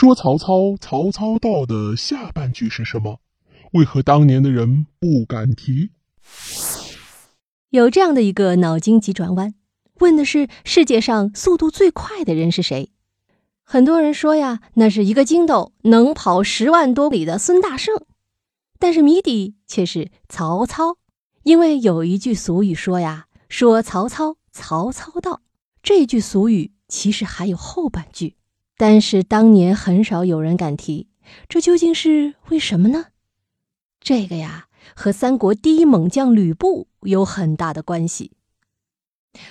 说曹操，曹操到的下半句是什么？为何当年的人不敢提？有这样的一个脑筋急转弯，问的是世界上速度最快的人是谁？很多人说呀，那是一个筋斗能跑十万多里的孙大圣。但是谜底却是曹操，因为有一句俗语说呀，说曹操，曹操到。这句俗语其实还有后半句，但是当年很少有人敢提，这究竟是为什么呢？这个呀，和三国第一猛将吕布有很大的关系。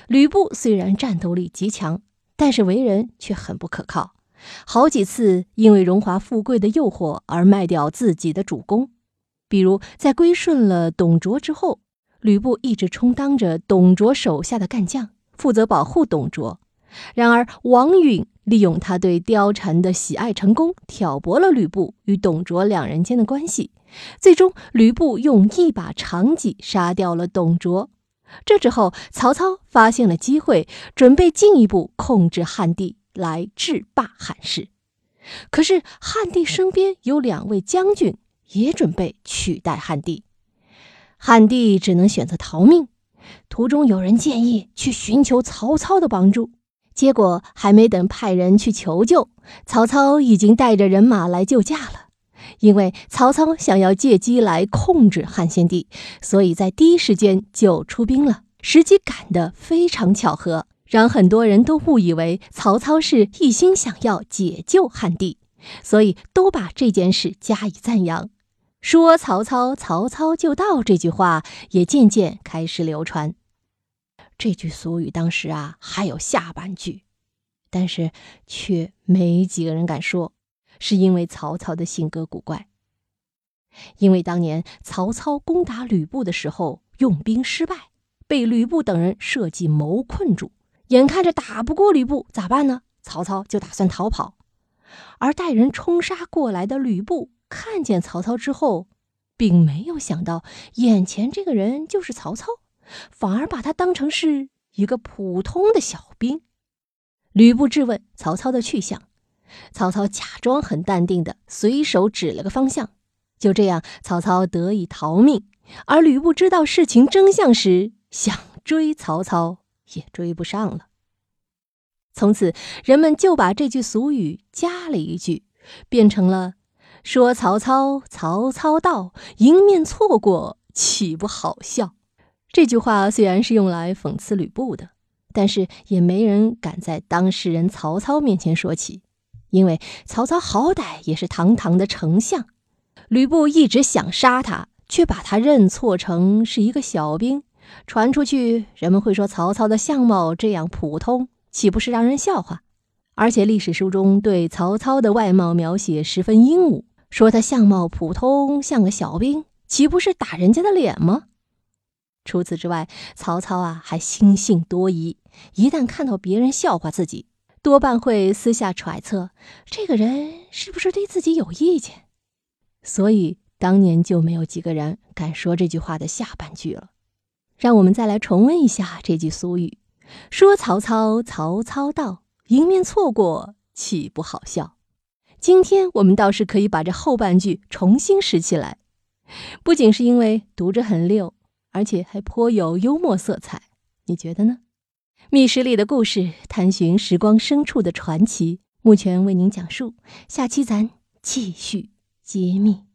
吕布虽然战斗力极强，但是为人却很不可靠，好几次因为荣华富贵的诱惑而卖掉自己的主公。比如在归顺了董卓之后，吕布一直充当着董卓手下的干将，负责保护董卓。然而王允利用他对貂蝉的喜爱成功，挑拨了吕布与董卓两人间的关系。最终，吕布用一把长戟杀掉了董卓。这之后，曹操发现了机会，准备进一步控制汉地，来制霸汉室。可是，汉帝身边有两位将军，也准备取代汉帝。汉帝只能选择逃命。途中有人建议去寻求曹操的帮助，结果还没等派人去求救，曹操已经带着人马来救驾了。因为曹操想要借机来控制汉献帝，所以在第一时间就出兵了。时机赶得非常巧合，让很多人都误以为曹操是一心想要解救汉帝，所以都把这件事加以赞扬。说曹操，曹操就到这句话也渐渐开始流传。这句俗语当时啊还有下半句，但是却没几个人敢说。是因为曹操的性格古怪。因为当年曹操攻打吕布的时候用兵失败，被吕布等人设计谋困住，眼看着打不过吕布，咋办呢？曹操就打算逃跑。而带人冲杀过来的吕布看见曹操之后，并没有想到眼前这个人就是曹操，反而把他当成是一个普通的小兵。吕布质问曹操的去向。曹操假装很淡定的随手指了个方向，就这样，曹操得以逃命。而吕布知道事情真相时，想追曹操也追不上了。从此，人们就把这句俗语加了一句，变成了“说曹操，曹操到，迎面错过，岂不好笑？”这句话虽然是用来讽刺吕布的，但是也没人敢在当事人曹操面前说起。因为曹操好歹也是堂堂的丞相，吕布一直想杀他，却把他认错成是一个小兵，传出去，人们会说曹操的相貌这样普通，岂不是让人笑话？而且历史书中对曹操的外貌描写十分英武，说他相貌普通，像个小兵，岂不是打人家的脸吗？除此之外，曹操啊还心性多疑，一旦看到别人笑话自己。多半会私下揣测，这个人是不是对自己有意见，所以当年就没有几个人敢说这句话的下半句了。让我们再来重温一下这句俗语：“说曹操，曹操到，迎面错过，岂不好笑？”今天我们倒是可以把这后半句重新拾起来，不仅是因为读着很溜，而且还颇有幽默色彩。你觉得呢？密室里的故事，探寻时光深处的传奇。目前为您讲述，下期咱继续揭秘。